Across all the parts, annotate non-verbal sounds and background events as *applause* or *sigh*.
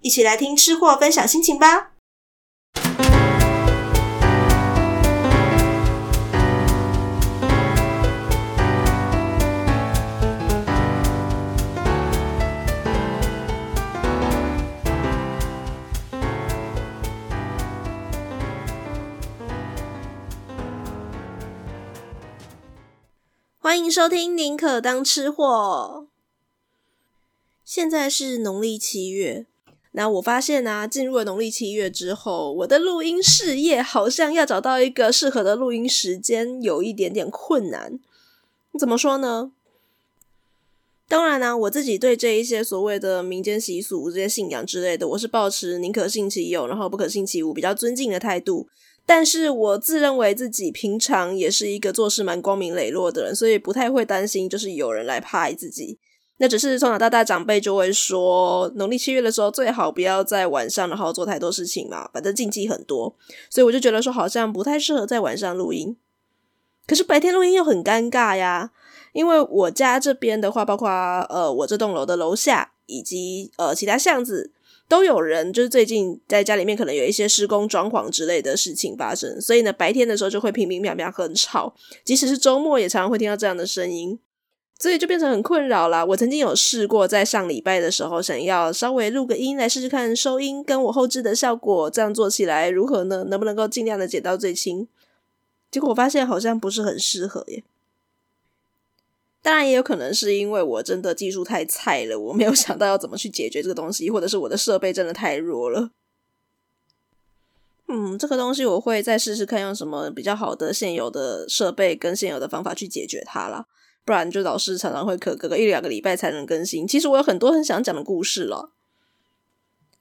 一起来听吃货分享心情吧！欢迎收听《宁可当吃货》。现在是农历七月，那我发现啊，进入了农历七月之后，我的录音事业好像要找到一个适合的录音时间，有一点点困难。怎么说呢？当然呢、我自己对这一些所谓的民间习俗、这些信仰之类的，我是抱持宁可信其有，然后不可信其无，比较尊敬的态度。但是我自认为自己平常也是一个做事蛮光明磊落的人，所以不太会担心，就是有人来拍自己。那只是从小到大长辈就会说，农历七月的时候最好不要在晚上，然后做太多事情嘛，反正禁忌很多。所以我就觉得说，好像不太适合在晚上录音。可是白天录音又很尴尬呀，因为我家这边的话，包括呃我这栋楼的楼下以及呃其他巷子。都有人，就是最近在家里面可能有一些施工装潢之类的事情发生，所以呢，白天的时候就会乒乒乓乓很吵，即使是周末也常常会听到这样的声音，所以就变成很困扰啦。我曾经有试过在上礼拜的时候，想要稍微录个音来试试看收音跟我后置的效果，这样做起来如何呢？能不能够尽量的减到最轻？结果我发现好像不是很适合耶。当然也有可能是因为我真的技术太菜了，我没有想到要怎么去解决这个东西，或者是我的设备真的太弱了。嗯，这个东西我会再试试看用什么比较好的现有的设备跟现有的方法去解决它啦。不然就老是常常会隔隔个一两个礼拜才能更新。其实我有很多很想讲的故事了。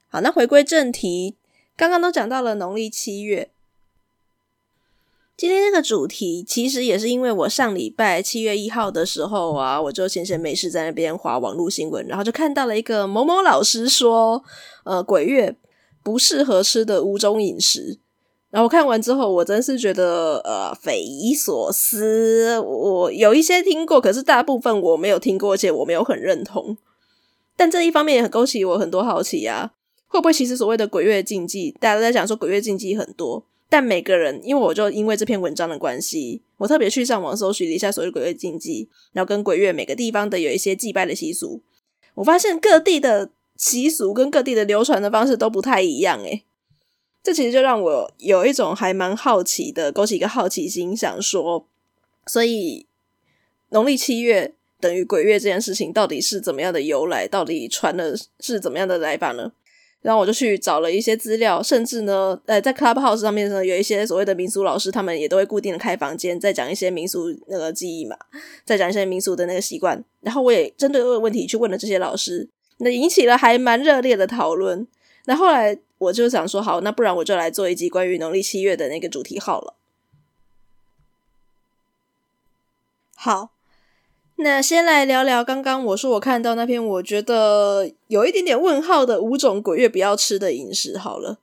好，那回归正题，刚刚都讲到了农历七月。今天这个主题其实也是因为我上礼拜七月一号的时候啊，我就闲闲没事在那边划网络新闻，然后就看到了一个某某老师说，呃，鬼月不适合吃的五种饮食。然后看完之后，我真是觉得呃匪夷所思。我有一些听过，可是大部分我没有听过，而且我没有很认同。但这一方面也很勾起我很多好奇啊，会不会其实所谓的鬼月禁忌，大家都在讲说鬼月禁忌很多。但每个人，因为我就因为这篇文章的关系，我特别去上网搜寻了一下所谓鬼月禁忌，然后跟鬼月每个地方的有一些祭拜的习俗，我发现各地的习俗跟各地的流传的方式都不太一样，诶，这其实就让我有一种还蛮好奇的，勾起一个好奇心，想说，所以农历七月等于鬼月这件事情到底是怎么样的由来？到底传的是怎么样的来法呢？然后我就去找了一些资料，甚至呢，呃，在 Clubhouse 上面呢，有一些所谓的民俗老师，他们也都会固定的开房间，在讲一些民俗那个记忆嘛，在讲一些民俗的那个习惯。然后我也针对这个问题去问了这些老师，那引起了还蛮热烈的讨论。那后来我就想说，好，那不然我就来做一集关于农历七月的那个主题好了。好。那先来聊聊刚刚我说我看到那篇我觉得有一点点问号的五种鬼月不要吃的饮食好了。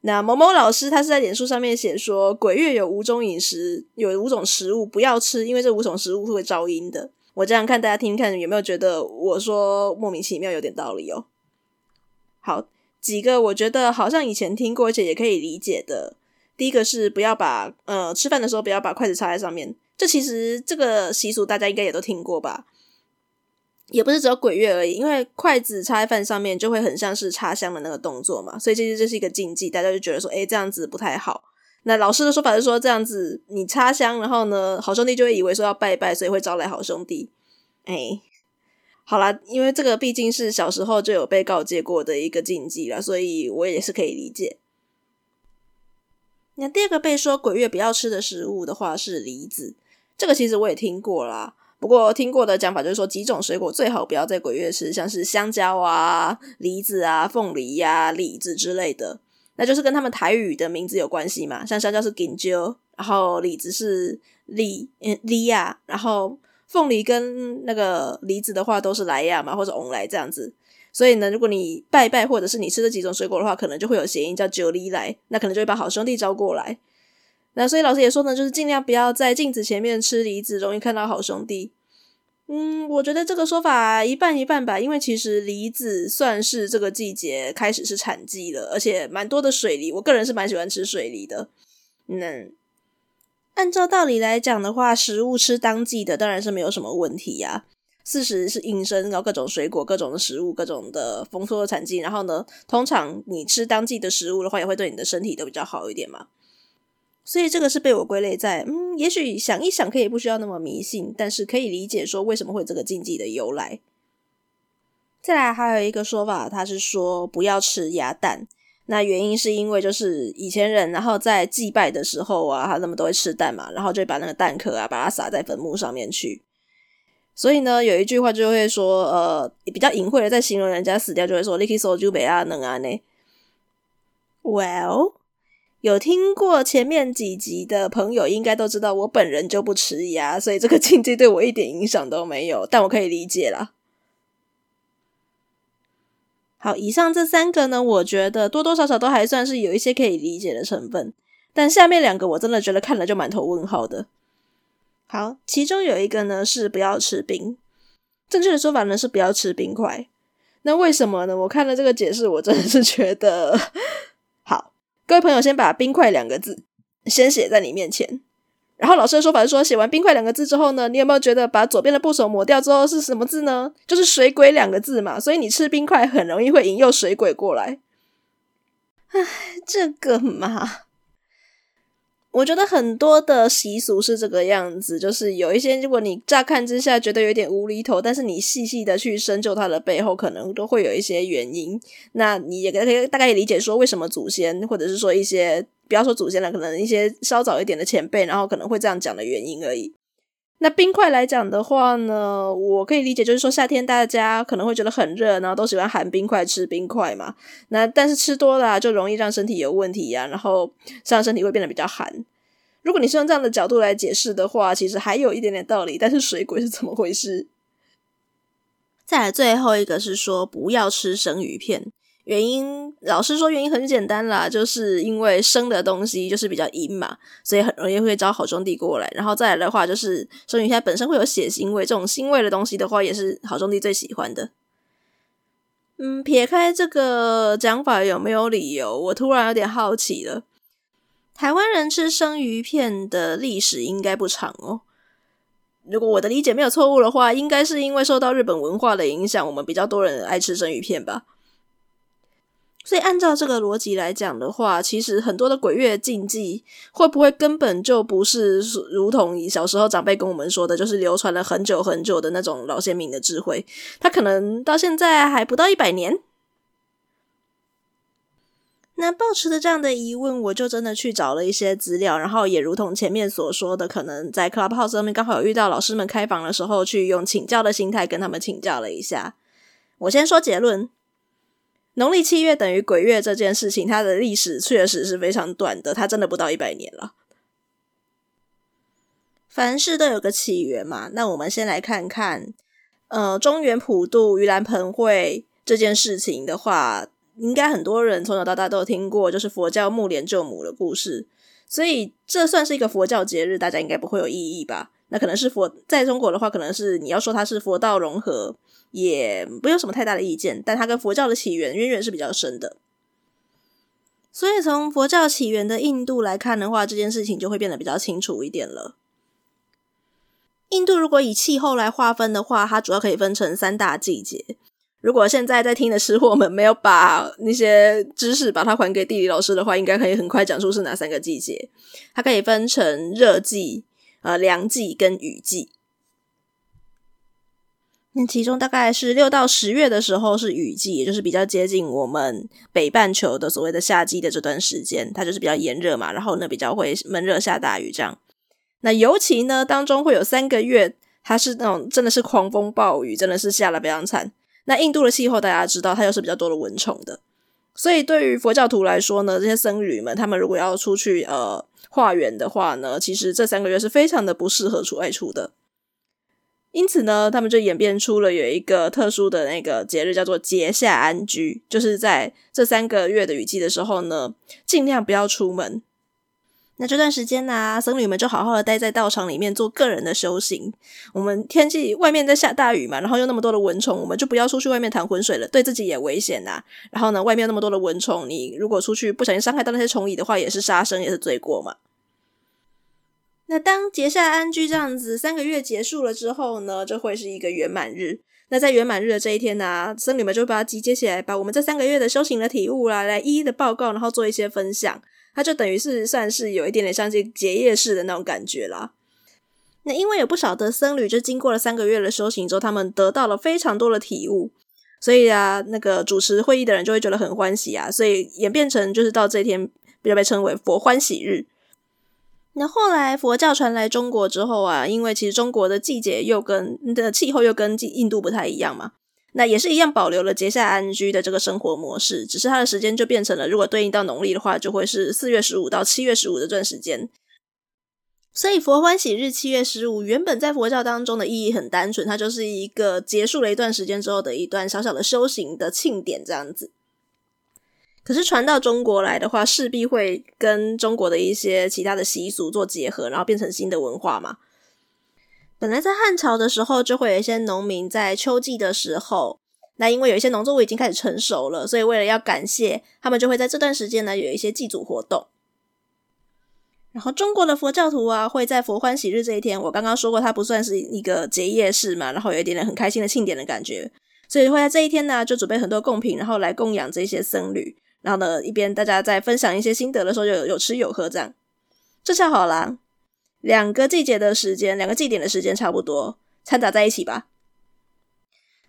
那某某老师他是在脸书上面写说，鬼月有五种饮食，有五种食物不要吃，因为这五种食物会招阴的。我这样看大家听听看有没有觉得我说莫名其妙有点道理哦？好，几个我觉得好像以前听过而且也可以理解的。第一个是不要把呃吃饭的时候不要把筷子插在上面。这其实这个习俗大家应该也都听过吧，也不是只有鬼月而已，因为筷子插在饭上面就会很像是插香的那个动作嘛，所以其实这是一个禁忌，大家就觉得说，诶，这样子不太好。那老师的说法是说，这样子你插香，然后呢，好兄弟就会以为说要拜拜，所以会招来好兄弟。哎，好啦，因为这个毕竟是小时候就有被告诫过的一个禁忌啦，所以我也是可以理解。那第二个被说鬼月不要吃的食物的话是梨子，这个其实我也听过啦。不过听过的讲法就是说，几种水果最好不要在鬼月吃，像是香蕉啊、梨子啊、凤梨呀、啊、李子之类的，那就是跟他们台语的名字有关系嘛。像香蕉是金蕉，然后李子是李嗯李亚，然后凤梨跟那个梨子的话都是莱亚嘛，或者翁来这样子。所以呢，如果你拜拜或者是你吃这几种水果的话，可能就会有谐音叫九梨来，那可能就会把好兄弟招过来。那所以老师也说呢，就是尽量不要在镜子前面吃梨子，容易看到好兄弟。嗯，我觉得这个说法一半一半吧，因为其实梨子算是这个季节开始是产季了，而且蛮多的水梨，我个人是蛮喜欢吃水梨的。那按照道理来讲的话，食物吃当季的当然是没有什么问题呀。四时是应生，然后各种水果、各种的食物、各种的丰收的产季，然后呢，通常你吃当季的食物的话，也会对你的身体都比较好一点嘛。所以这个是被我归类在，嗯，也许想一想可以不需要那么迷信，但是可以理解说为什么会这个禁忌的由来。再来还有一个说法，他是说不要吃鸭蛋，那原因是因为就是以前人然后在祭拜的时候啊，他们都会吃蛋嘛，然后就把那个蛋壳啊，把它撒在坟墓上面去。所以呢，有一句话就会说，呃，比较隐晦的在形容人家死掉，就会说 “Liki so ju be a 能啊呢”。Well。有听过前面几集的朋友，应该都知道我本人就不吃鸭，所以这个禁忌对我一点影响都没有。但我可以理解啦。好，以上这三个呢，我觉得多多少少都还算是有一些可以理解的成分。但下面两个我真的觉得看了就满头问号的。好，其中有一个呢是不要吃冰，正确的说法呢是不要吃冰块。那为什么呢？我看了这个解释，我真的是觉得 *laughs* 好。各位朋友，先把“冰块”两个字先写在你面前。然后老师的说法是说，写完“冰块”两个字之后呢，你有没有觉得把左边的部首抹掉之后是什么字呢？就是“水鬼”两个字嘛。所以你吃冰块很容易会引诱水鬼过来。唉，这个嘛。我觉得很多的习俗是这个样子，就是有一些，如果你乍看之下觉得有点无厘头，但是你细细的去深究它的背后，可能都会有一些原因。那你也可以大概理解说，为什么祖先，或者是说一些不要说祖先了，可能一些稍早一点的前辈，然后可能会这样讲的原因而已。那冰块来讲的话呢，我可以理解，就是说夏天大家可能会觉得很热，然后都喜欢含冰块吃冰块嘛。那但是吃多了，就容易让身体有问题呀，然后让身体会变得比较寒。如果你是用这样的角度来解释的话，其实还有一点点道理。但是水鬼是怎么回事？再来最后一个是说不要吃生鱼片。原因，老师说原因很简单啦，就是因为生的东西就是比较阴嘛，所以很容易会招好兄弟过来。然后再来的话，就是生鱼片本身会有血腥味，这种腥味的东西的话，也是好兄弟最喜欢的。嗯，撇开这个讲法有没有理由？我突然有点好奇了。台湾人吃生鱼片的历史应该不长哦。如果我的理解没有错误的话，应该是因为受到日本文化的影响，我们比较多人爱吃生鱼片吧。所以按照这个逻辑来讲的话，其实很多的鬼月禁忌会不会根本就不是如同小时候长辈跟我们说的，就是流传了很久很久的那种老先民的智慧？他可能到现在还不到一百年。那抱持着这样的疑问，我就真的去找了一些资料，然后也如同前面所说的，可能在 Clubhouse 上面刚好有遇到老师们开房的时候，去用请教的心态跟他们请教了一下。我先说结论。农历七月等于鬼月这件事情，它的历史确实是非常短的，它真的不到一百年了。凡事都有个起源嘛，那我们先来看看，呃，中原普渡、盂兰盆会这件事情的话，应该很多人从小到大都有听过，就是佛教目连救母的故事，所以这算是一个佛教节日，大家应该不会有异议吧？那可能是佛，在中国的话，可能是你要说它是佛道融合。也没有什么太大的意见，但它跟佛教的起源渊源是比较深的。所以从佛教起源的印度来看的话，这件事情就会变得比较清楚一点了。印度如果以气候来划分的话，它主要可以分成三大季节。如果现在在听的吃货们没有把那些知识把它还给地理老师的话，应该可以很快讲出是哪三个季节。它可以分成热季、呃凉季跟雨季。那其中大概是六到十月的时候是雨季，也就是比较接近我们北半球的所谓的夏季的这段时间，它就是比较炎热嘛，然后呢比较会闷热下大雨这样。那尤其呢当中会有三个月，它是那种真的是狂风暴雨，真的是下了非常惨。那印度的气候大家知道，它又是比较多的蚊虫的，所以对于佛教徒来说呢，这些僧侣们他们如果要出去呃化缘的话呢，其实这三个月是非常的不适合出外出的。因此呢，他们就演变出了有一个特殊的那个节日，叫做节下安居，就是在这三个月的雨季的时候呢，尽量不要出门。那这段时间呢、僧侣们就好好的待在道场里面做个人的修行。我们天气外面在下大雨嘛，然后又那么多的蚊虫，我们就不要出去外面淌浑水了，对自己也危险呐、然后呢，外面那么多的蚊虫，你如果出去不小心伤害到那些虫蚁的话，也是杀生，也是罪过嘛。那当结夏安居这样子三个月结束了之后呢，就会是一个圆满日。那在圆满日的这一天呢、僧侣们就把它集结起来，把我们这三个月的修行的体悟啦，来一一的报告，然后做一些分享。它就等于是算是有一点点像这结业式的那种感觉啦。那因为有不少的僧侣就经过了三个月的修行之后，他们得到了非常多的体悟，所以啊，那个主持会议的人就会觉得很欢喜啊，所以演变成就是到这一天比较被称为佛欢喜日。那后来佛教传来中国之后啊，因为其实中国的季节又跟的气候又跟印度不太一样嘛。那也是一样保留了结夏安居的这个生活模式，只是它的时间就变成了，如果对应到农历的话，就会是四月十五到七月十五的这段时间。所以佛欢喜日七月十五，原本在佛教当中的意义很单纯，它就是一个结束了一段时间之后的一段小小的修行的庆典这样子。可是传到中国来的话，势必会跟中国的一些其他的习俗做结合，然后变成新的文化嘛。本来在汉朝的时候，就会有一些农民在秋季的时候，那因为有一些农作物已经开始成熟了，所以为了要感谢他们，就会在这段时间呢有一些祭祖活动。然后中国的佛教徒啊，会在佛欢喜日这一天，我刚刚说过，它不算是一个结业式嘛，然后有一点点很开心的庆典的感觉，所以会在这一天呢，就准备很多贡品，然后来供养这些僧侣。然后呢，一边大家在分享一些心得的时候，就有有吃有喝这样，这下好啦。两个季节的时间，两个祭典的时间差不多掺杂在一起吧，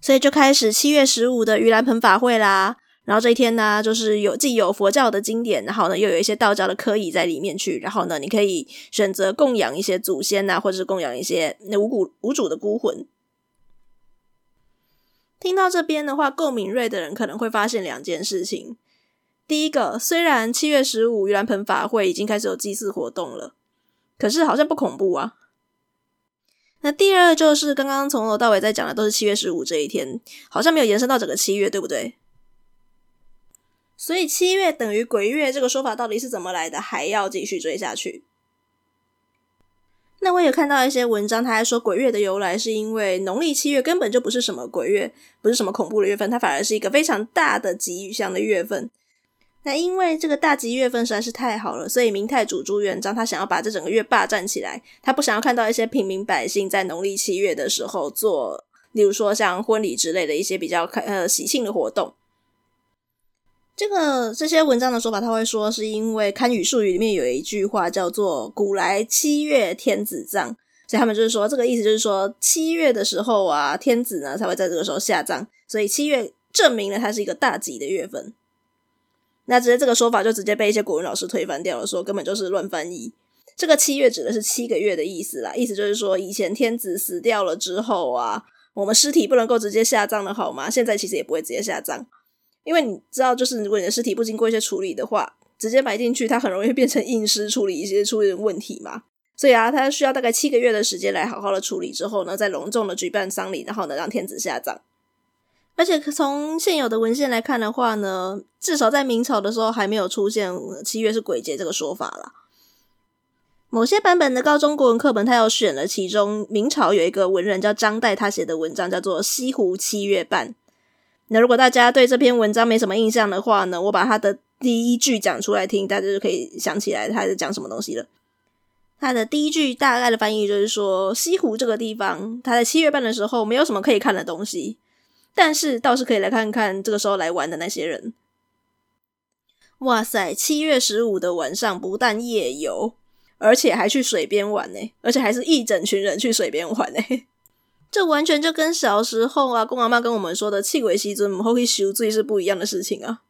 所以就开始七月十五的盂兰盆法会啦。然后这一天呢，就是有既有佛教的经典，然后呢又有一些道教的科仪在里面去。然后呢，你可以选择供养一些祖先呐，或者是供养一些那无骨无主的孤魂。听到这边的话，够敏锐的人可能会发现两件事情：第一个，虽然七月十五盂兰盆法会已经开始有祭祀活动了。可是好像不恐怖啊。那第二就是刚刚从头到尾在讲的都是七月十五这一天，好像没有延伸到整个七月，对不对？所以七月等于鬼月这个说法到底是怎么来的？还要继续追下去。那我也看到一些文章，他还说鬼月的由来是因为农历七月根本就不是什么鬼月，不是什么恐怖的月份，它反而是一个非常大的吉祥的月份。那因为这个大吉月份实在是太好了，所以明太祖朱元璋他想要把这整个月霸占起来，他不想要看到一些平民百姓在农历七月的时候做，例如说像婚礼之类的一些比较呃喜庆的活动。这个这些文章的说法，他会说是因为堪舆术语里面有一句话叫做“古来七月天子葬”，所以他们就是说这个意思就是说七月的时候啊，天子呢才会在这个时候下葬，所以七月证明了它是一个大吉的月份。那直接这个说法就直接被一些古文老师推翻掉了，说根本就是乱翻译。这个七月指的是七个月的意思啦，意思就是说以前天子死掉了之后啊，我们尸体不能够直接下葬的好吗？现在其实也不会直接下葬，因为你知道，就是如果你的尸体不经过一些处理的话，直接埋进去，它很容易变成硬尸，处理一些出现问题嘛。所以啊，它需要大概七个月的时间来好好的处理之后呢，再隆重的举办丧礼，然后呢让天子下葬。而且从现有的文献来看的话呢，至少在明朝的时候还没有出现七月是鬼节这个说法啦。某些版本的高中国文课本，他又选了其中明朝有一个文人叫张岱，他写的文章叫做《西湖七月半》。那如果大家对这篇文章没什么印象的话呢，我把他的第一句讲出来听，大家就可以想起来他在讲什么东西了。他的第一句大概的翻译就是说，西湖这个地方，他在七月半的时候没有什么可以看的东西。但是倒是可以来看看这个时候来玩的那些人。哇塞，七月十五的晚上不但夜游，而且还去水边玩呢，而且还是一整群人去水边玩呢。*laughs* 这完全就跟小时候啊，公阿妈跟我们说的“气鬼西尊母后去修罪”是不一样的事情啊。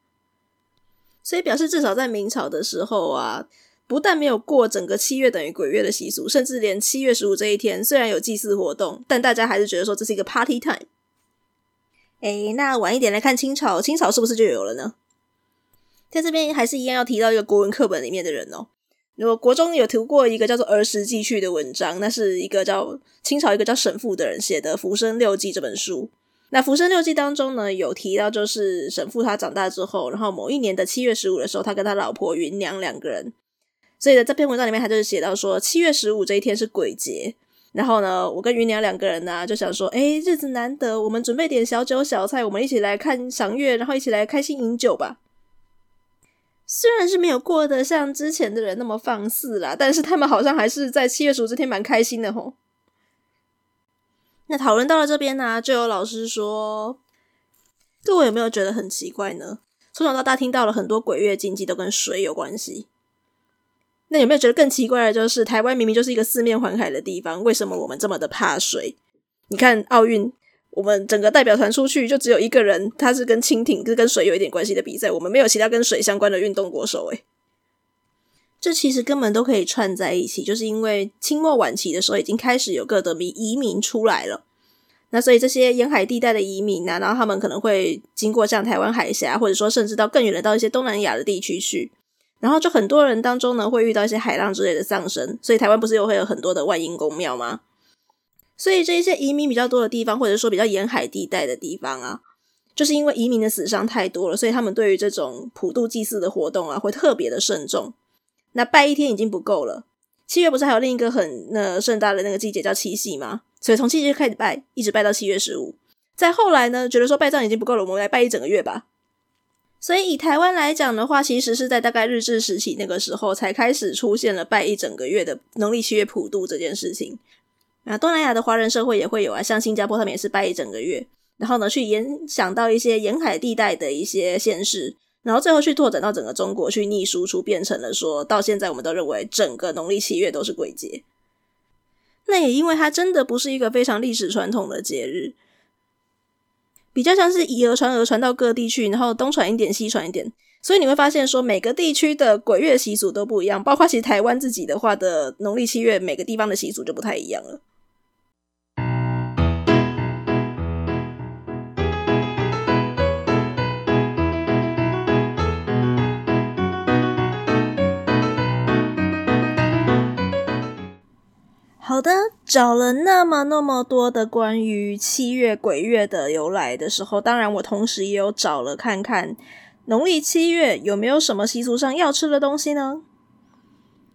所以表示至少在明朝的时候啊，不但没有过整个七月等于鬼月的习俗，甚至连七月十五这一天虽然有祭祀活动，但大家还是觉得说这是一个 party time。诶，那晚一点来看清朝，清朝是不是就有了呢？在这边还是一样要提到一个国文课本里面的人哦。如果国中有读过一个叫做《儿时记趣》的文章，那是一个叫清朝一个叫沈复的人写的《浮生六记》这本书。那《浮生六记》当中呢，有提到就是沈复他长大之后，然后某一年的七月十五的时候，他跟他老婆芸娘两个人。所以在这篇文章里面，他就是写到说七月十五这一天是鬼节。然后呢，我跟云娘两个人呢、就想说，哎，日子难得，我们准备点小酒小菜，我们一起来看赏月，然后一起来开心饮酒吧。虽然是没有过得像之前的人那么放肆啦，但是他们好像还是在七月十五这天蛮开心的吼。那讨论到了这边呢、就有老师说，各位有没有觉得很奇怪呢？从小到大听到了很多鬼月禁忌都跟水有关系，那有没有觉得更奇怪的就是，台湾明明就是一个四面环海的地方，为什么我们这么的怕水？你看奥运。我们整个代表团出去就只有一个人，他是跟蜻蜓，就是跟水有一点关系的比赛。我们没有其他跟水相关的运动国手，诶，这其实根本都可以串在一起，就是因为清末晚期的时候已经开始有各的民移民出来了。那所以这些沿海地带的移民啊，然后他们可能会经过像台湾海峡，或者说甚至到更远的到一些东南亚的地区去，然后就很多人当中呢会遇到一些海浪之类的丧生，所以台湾不是又会有很多的万应公庙吗？所以这一些移民比较多的地方，或者说比较沿海地带的地方啊，就是因为移民的死伤太多了，所以他们对于这种普渡祭祀的活动啊，会特别的慎重。那拜一天已经不够了，七月不是还有另一个很那盛大的那个季节叫七夕吗？所以从七夕开始拜，一直拜到七月十五。再后来呢，觉得说拜这样已经不够了，我们来拜一整个月吧。所以以台湾来讲的话，其实是在大概日治时期那个时候，才开始出现了拜一整个月的农历七月普渡这件事情。那东南亚的华人社会也会有啊，像新加坡他们也是拜一整个月，然后呢去延想到一些沿海地带的一些县市，然后最后去拓展到整个中国去逆输出，变成了说到现在我们都认为整个农历七月都是鬼节。那也因为它真的不是一个非常历史传统的节日，比较像是以讹传讹传到各地去，然后东传一点西传一点，所以你会发现说每个地区的鬼月习俗都不一样，包括其实台湾自己的话的农历七月，每个地方的习俗就不太一样了。好的，找了那么那么多的关于七月鬼月的由来的时候，当然我同时也有找了看看农历七月有没有什么习俗上要吃的东西呢？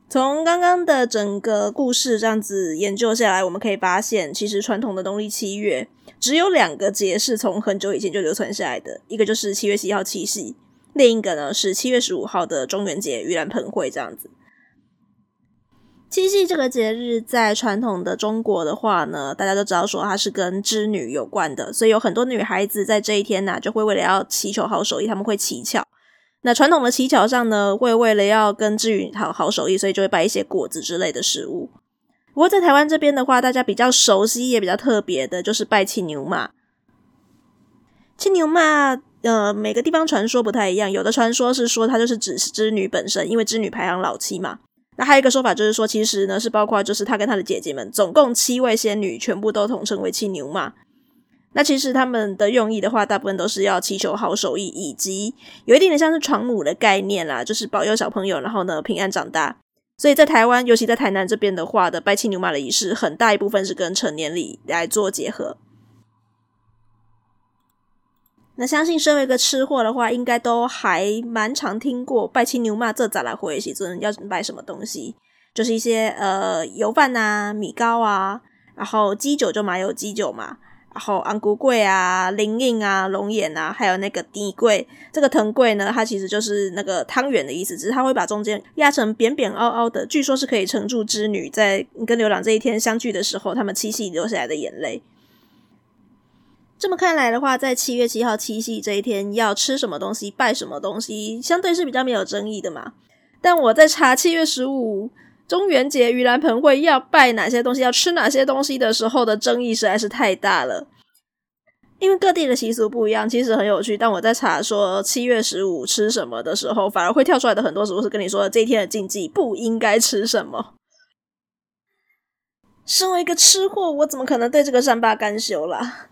从刚刚的整个故事这样子研究下来，我们可以发现，其实传统的农历七月只有两个节是从很久以前就流传下来的，一个就是七月七号七夕，另一个呢是七月十五号的中元节盂兰盆会这样子。七夕这个节日，在传统的中国的话呢，大家都知道说它是跟织女有关的，所以有很多女孩子在这一天呢、就会为了要祈求好手艺，他们会乞巧。那传统的乞巧上呢，会为了要跟织女讨好手艺，所以就会摆一些果子之类的食物。不过在台湾这边的话，大家比较熟悉也比较特别的，就是拜青牛嘛。青牛嘛，呃，每个地方传说不太一样，有的传说是说它就是指织女本身，因为织女排行老七嘛。那还有一个说法就是说，其实呢是包括就是他跟他的姐姐们，总共七位仙女，全部都统称为青牛妈。那其实他们的用意的话，大部分都是要祈求好手艺，以及有一点点像是床母的概念啦，就是保佑小朋友，然后呢平安长大。所以在台湾，尤其在台南这边的话的拜青牛马的仪式，很大一部分是跟成年礼来做结合。那相信身为一个吃货的话，应该都还蛮常听过拜青牛妈这咋来回时阵要拜什么东西，就是一些呃油饭啊、米糕啊，然后鸡酒就麻油鸡酒嘛，然后红龟粿啊、灵应啊、龙眼啊，还有那个底贵。这个藤贵呢，它其实就是那个汤圆的意思，只是它会把中间压成扁扁凹凹的，据说是可以承住织女在跟牛郎这一天相聚的时候，他们七夕流下来的眼泪。这么看来的话，在七月七号七夕这一天，要吃什么东西、拜什么东西，相对是比较没有争议的嘛。但我在查七月十五中元节盂兰盆会要拜哪些东西、要吃哪些东西的时候的争议实在是太大了。因为各地的习俗不一样，其实很有趣。但我在查说七月十五吃什么的时候，反而会跳出来的很多食物是跟你说这一天的禁忌，不应该吃什么。身为一个吃货，我怎么可能对这个善罢甘休啦？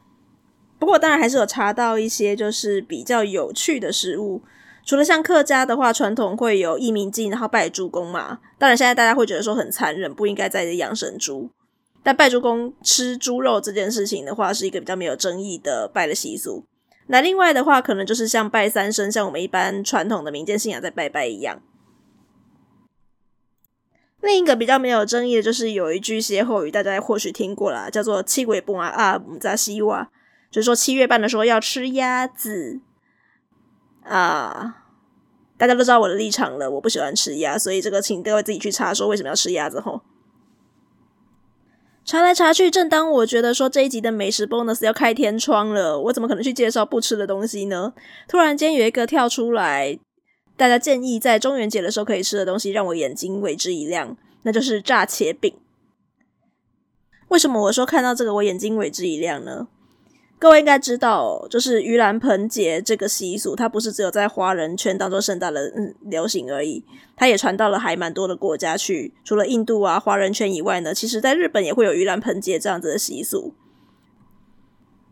不过，当然还是有查到一些就是比较有趣的食物。除了像客家的话，传统会有义民祭，然后拜猪公嘛。当然，现在大家会觉得说很残忍，不应该再养生猪。但拜猪公吃猪肉这件事情的话，是一个比较没有争议的拜的习俗。那另外的话，可能就是像拜三牲，像我们一般传统的民间信仰在拜拜一样。另一个比较没有争议的，就是有一句歇后语，大家或许听过啦，叫做“七鬼半啊，唔扎西哇”。就是说七月半的时候要吃鸭子啊，大家都知道我的立场了，我不喜欢吃鸭，所以这个请各位自己去查说为什么要吃鸭子吼。查来查去，正当我觉得说这一集的美食 bonus 要开天窗了，我怎么可能去介绍不吃的东西呢？突然间有一个跳出来，大家建议在中元节的时候可以吃的东西，让我眼睛为之一亮，那就是炸茄饼。为什么我说看到这个我眼睛为之一亮呢？各位应该知道，就是盂兰盆节这个习俗，它不是只有在华人圈当中盛大的流行而已，它也传到了还蛮多的国家去。除了印度啊华人圈以外呢，其实在日本也会有盂兰盆节这样子的习俗。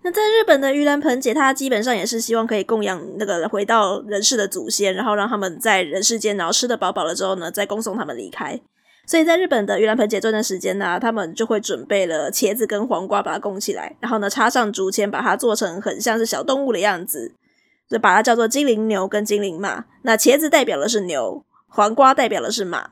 那在日本的盂兰盆节，它基本上也是希望可以供养那个回到人世的祖先，然后让他们在人世间，然后吃得饱饱了之后呢，再恭送他们离开。所以在日本的盂兰盆节这段时间呢，他们就会准备了茄子跟黄瓜，把它供起来，然后呢插上竹签，把它做成很像是小动物的样子，就把它叫做精灵牛跟精灵马。那茄子代表的是牛，黄瓜代表的是马。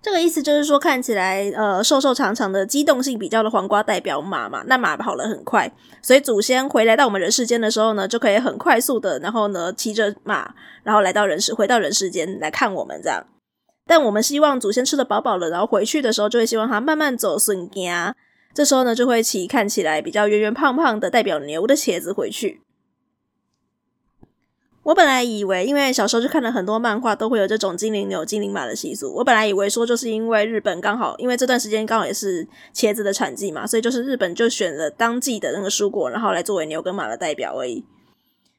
这个意思就是说，看起来呃瘦瘦长长的、机动性比较的黄瓜代表马嘛，那马跑得很快，所以祖先回来到我们人世间的时候呢，就可以很快速的，然后呢骑着马，然后来到人世，回到人世间来看我们这样。但我们希望祖先吃得饱饱了，然后回去的时候就会希望他慢慢走顺家。这时候呢，就会骑看起来比较圆圆胖胖的代表牛的茄子回去。我本来以为，因为小时候就看了很多漫画，都会有这种精灵牛、精灵马的习俗。我本来以为说，就是因为日本刚好，因为这段时间刚好也是茄子的产季嘛，所以就是日本就选了当季的那个蔬果，然后来作为牛跟马的代表而已。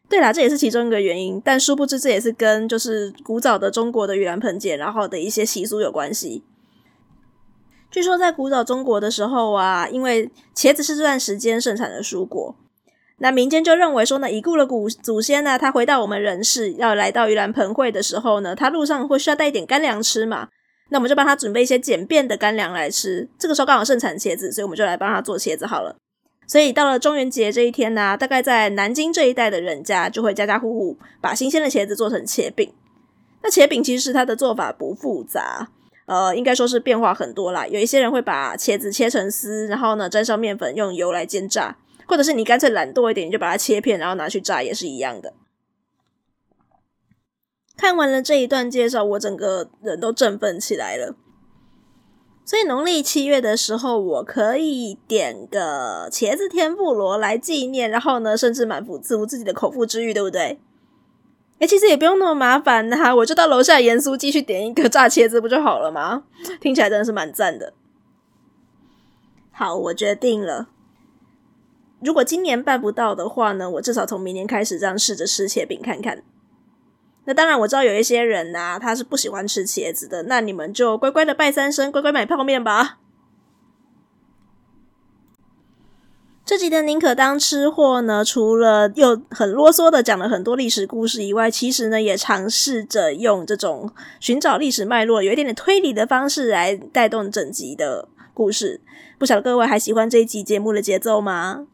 对啦，这也是其中一个原因，但殊不知这也是跟就是古早的中国的盂兰盆节，然后的一些习俗有关系。据说在古早中国的时候啊，因为茄子是这段时间盛产的蔬果，那民间就认为说呢，已故的古祖先呢，他回到我们人世，要来到盂兰盆会的时候呢，他路上会需要带一点干粮吃嘛，那我们就帮他准备一些简便的干粮来吃。这个时候刚好盛产茄子，所以我们就来帮他做茄子好了。所以到了中元节这一天呢、大概在南京这一带的人家就会家家户户把新鲜的茄子做成茄饼。那茄饼其实它的做法不复杂，呃，应该说是变化很多啦。有一些人会把茄子切成丝，然后呢沾上面粉，用油来煎炸，或者是你干脆懒惰一点，你就把它切片，然后拿去炸也是一样的。看完了这一段介绍，我整个人都振奋起来了。所以农历七月的时候，我可以点个茄子天妇罗来纪念，然后呢，甚至满足自己的口腹之欲，对不对？诶，其实也不用那么麻烦哈，我就到楼下盐酥鸡去点一个炸茄子不就好了吗？听起来真的是蛮赞的。好，我决定了。如果今年办不到的话呢，我至少从明年开始这样试着吃茄饼看看。那当然，我知道有一些人呐、啊，他是不喜欢吃茄子的。那你们就乖乖的拜三生，乖乖买泡面吧。这集的宁可当吃货呢，除了又很啰嗦的讲了很多历史故事以外，其实呢，也尝试着用这种寻找历史脉络、有一点点推理的方式来带动整集的故事。不晓得各位还喜欢这一集节目的节奏吗？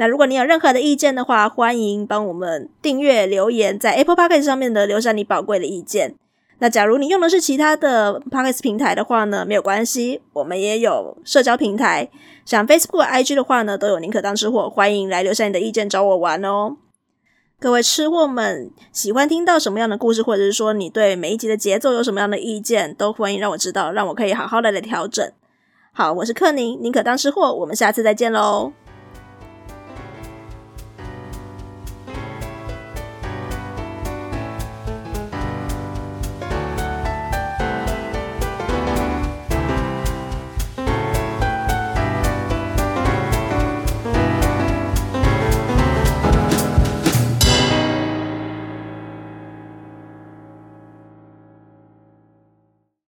那如果你有任何的意见的话，欢迎帮我们订阅、留言，在 Apple Podcast 上面的留下你宝贵的意见。那假如你用的是其他的 Podcast 平台的话呢，没有关系，我们也有社交平台，像 Facebook、IG 的话呢，都有宁可当吃货，欢迎来留下你的意见找我玩哦。各位吃货们，喜欢听到什么样的故事，或者是说你对每一集的节奏有什么样的意见，都欢迎让我知道，让我可以好好的来调整。好，我是克宁，宁可当吃货，我们下次再见喽。